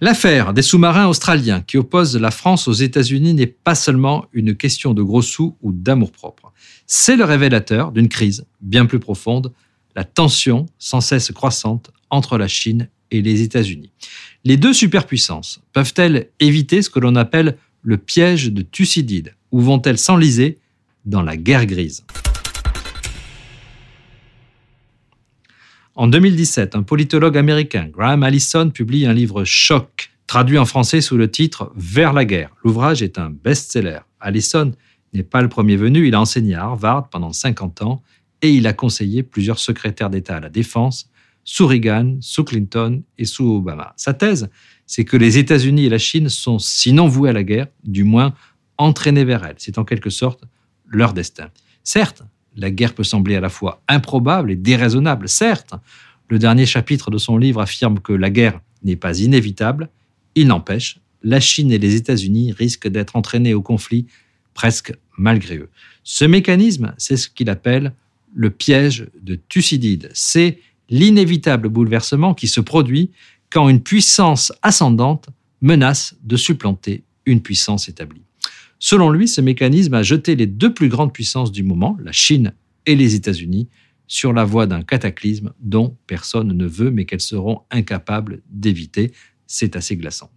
L'affaire des sous-marins australiens qui opposent la France aux États-Unis n'est pas seulement une question de gros sous ou d'amour-propre. C'est le révélateur d'une crise bien plus profonde la tension sans cesse croissante entre la Chine et les États-Unis. Les deux superpuissances peuvent-elles éviter ce que l'on appelle le piège de Thucydide ou vont-elles s'enliser dans la guerre grise? En 2017, un politologue américain, Graham Allison, publie un livre choc, traduit en français sous le titre Vers la guerre. L'ouvrage est un best-seller. Allison n'est pas le premier venu, il a enseigné à Harvard pendant 50 ans et il a conseillé plusieurs secrétaires d'État à la défense, sous Reagan, sous Clinton et sous Obama. Sa thèse, c'est que les États-Unis et la Chine sont, sinon voués à la guerre, du moins entraînés vers elle. C'est en quelque sorte leur destin. Certes, la guerre peut sembler à la fois improbable et déraisonnable. Certes, le dernier chapitre de son livre affirme que la guerre n'est pas inévitable. Il n'empêche, la Chine et les États-Unis risquent d'être entraînés au conflit presque malgré eux. Ce mécanisme, c'est ce qu'il appelle le piège de Thucydide. C'est l'inévitable bouleversement qui se produit quand une puissance ascendante menace de supplanter une puissance établie. Selon lui, ce mécanisme a jeté les deux plus grandes puissances du moment, la Chine et les États-Unis, sur la voie d'un cataclysme dont personne ne veut mais qu'elles seront incapables d'éviter. C'est assez glaçant.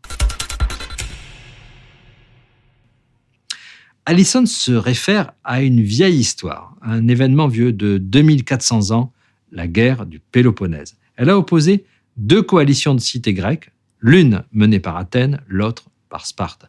Allison se réfère à une vieille histoire, un événement vieux de 2400 ans, la guerre du Péloponnèse. Elle a opposé deux coalitions de cités grecques, l'une menée par Athènes, l'autre par Sparte.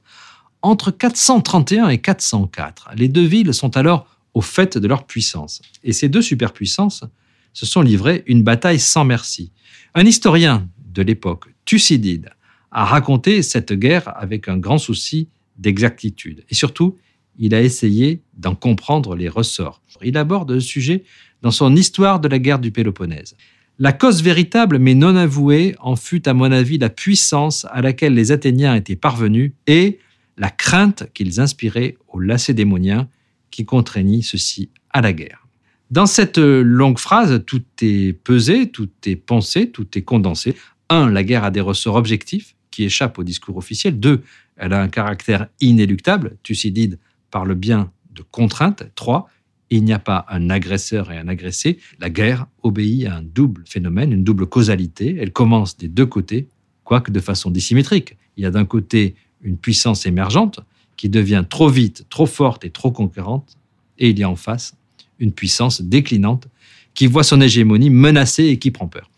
Entre 431 et 404, les deux villes sont alors au fait de leur puissance. Et ces deux superpuissances se sont livrées une bataille sans merci. Un historien de l'époque, Thucydide, a raconté cette guerre avec un grand souci d'exactitude. Et surtout, il a essayé d'en comprendre les ressorts. Il aborde le sujet dans son Histoire de la guerre du Péloponnèse. La cause véritable mais non avouée en fut à mon avis la puissance à laquelle les Athéniens étaient parvenus et la crainte qu'ils inspiraient aux Lacédémoniens qui contraignit ceux-ci à la guerre. Dans cette longue phrase, tout est pesé, tout est pensé, tout est condensé. Un, la guerre a des ressorts objectifs qui échappent au discours officiel. Deux, elle a un caractère inéluctable. Thucydide par le bien de contraintes. Trois, il n'y a pas un agresseur et un agressé. La guerre obéit à un double phénomène, une double causalité. Elle commence des deux côtés, quoique de façon dissymétrique. Il y a d'un côté une puissance émergente qui devient trop vite, trop forte et trop conquérante, et il y a en face une puissance déclinante qui voit son hégémonie menacée et qui prend peur.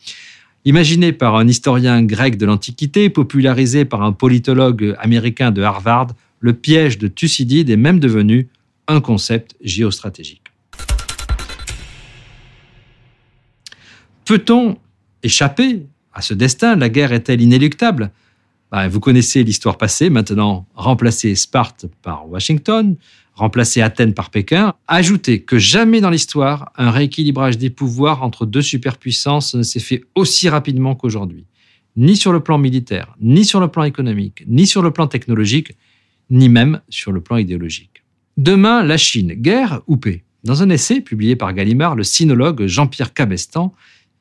Imaginé par un historien grec de l'Antiquité, popularisé par un politologue américain de Harvard, le piège de Thucydide est même devenu un concept géostratégique. Peut-on échapper à ce destin? La guerre est-elle inéluctable? Ben, Vous connaissez l'histoire passée, maintenant remplacer Sparte par Washington, remplacer Athènes par Pékin. Ajoutez que jamais dans l'histoire, un rééquilibrage des pouvoirs entre deux superpuissances ne s'est fait aussi rapidement qu'aujourd'hui. Ni sur le plan militaire, ni sur le plan économique, ni sur le plan technologique, ni même sur le plan idéologique. Demain, la Chine, guerre ou paix? Dans un essai publié par Gallimard, le sinologue Jean-Pierre Cabestan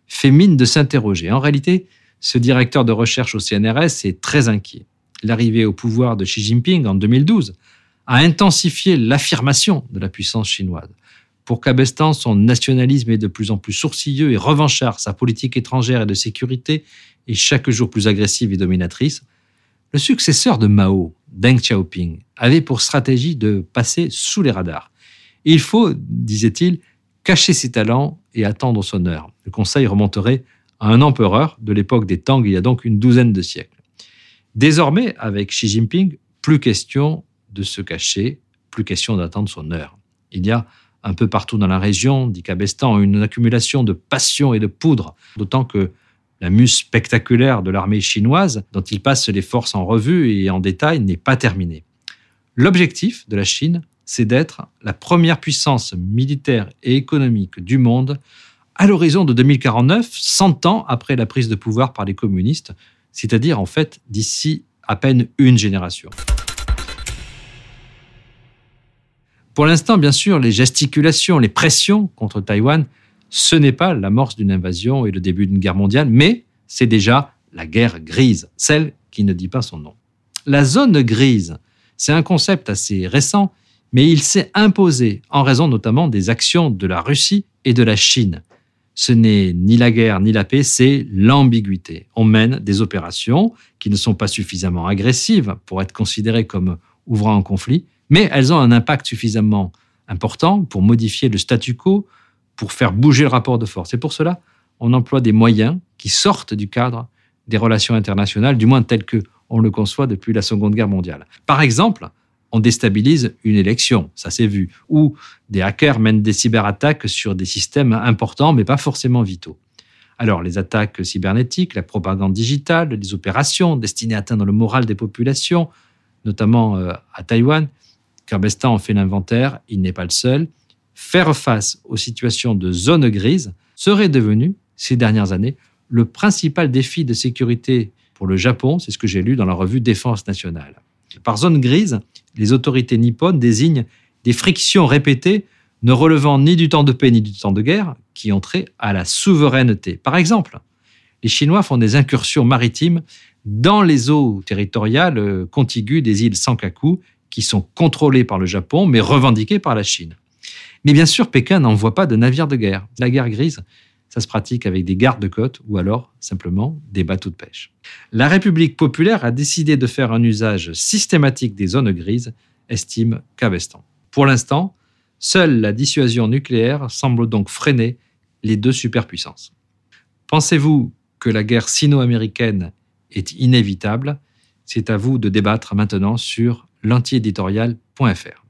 fait mine de s'interroger. En réalité, ce directeur de recherche au CNRS est très inquiet. L'arrivée au pouvoir de Xi Jinping en 2012 a intensifié l'affirmation de la puissance chinoise. Pour Cabestan, son nationalisme est de plus en plus sourcilleux et revanchard, sa politique étrangère et de sécurité est chaque jour plus agressive et dominatrice. Le successeur de Mao, Deng Xiaoping, avait pour stratégie de passer sous les radars. Il faut, disait-il, cacher ses talents et attendre son heure. Le conseil remonterait un empereur de l'époque des Tang, il y a donc une douzaine de siècles. Désormais, avec Xi Jinping, plus question de se cacher, plus question d'attendre son heure. Il y a un peu partout dans la région, dit Cabestan, une accumulation de passion et de poudre, d'autant que la muse spectaculaire de l'armée chinoise, dont il passe les forces en revue et en détail, n'est pas terminée. L'objectif de la Chine c'est d'être la première puissance militaire et économique du monde à l'horizon de 2049, 100 ans après la prise de pouvoir par les communistes, c'est-à-dire en fait d'ici à peine une génération. Pour l'instant, bien sûr, les gesticulations, les pressions contre Taïwan, ce n'est pas l'amorce d'une invasion et le début d'une guerre mondiale, mais c'est déjà la guerre grise, celle qui ne dit pas son nom. La zone grise, c'est un concept assez récent, mais il s'est imposé en raison notamment des actions de la Russie et de la Chine. Ce n'est ni la guerre ni la paix, c'est l'ambiguïté. On mène des opérations qui ne sont pas suffisamment agressives pour être considérées comme ouvrant un conflit, mais elles ont un impact suffisamment important pour modifier le statu quo, pour faire bouger le rapport de force. Et pour cela, on emploie des moyens qui sortent du cadre des relations internationales, du moins tel que on le conçoit depuis la Seconde Guerre mondiale. Par exemple, on déstabilise une élection, ça s'est vu, ou des hackers mènent des cyberattaques sur des systèmes importants mais pas forcément vitaux. Alors les attaques cybernétiques, la propagande digitale, les opérations destinées à atteindre le moral des populations, notamment euh, à Taïwan, Kerbestan en fait l'inventaire, il n'est pas le seul. Faire face aux situations de zone grise serait devenu, ces dernières années, le principal défi de sécurité pour le Japon, c'est ce que j'ai lu dans la revue Défense nationale. Par zone grise, les autorités nippones désignent des frictions répétées ne relevant ni du temps de paix ni du temps de guerre qui ont trait à la souveraineté. Par exemple, les Chinois font des incursions maritimes dans les eaux territoriales euh, contiguës des îles Sankaku qui sont contrôlées par le Japon mais revendiquées par la Chine. Mais bien sûr, Pékin n'envoie pas de navires de guerre. La guerre grise, ça se pratique avec des gardes de côte ou alors simplement des bateaux de pêche. La République populaire a décidé de faire un usage systématique des zones grises, estime Cavestan. Pour l'instant, seule la dissuasion nucléaire semble donc freiner les deux superpuissances. Pensez-vous que la guerre sino-américaine est inévitable? C'est à vous de débattre maintenant sur l'antiéditorial.fr.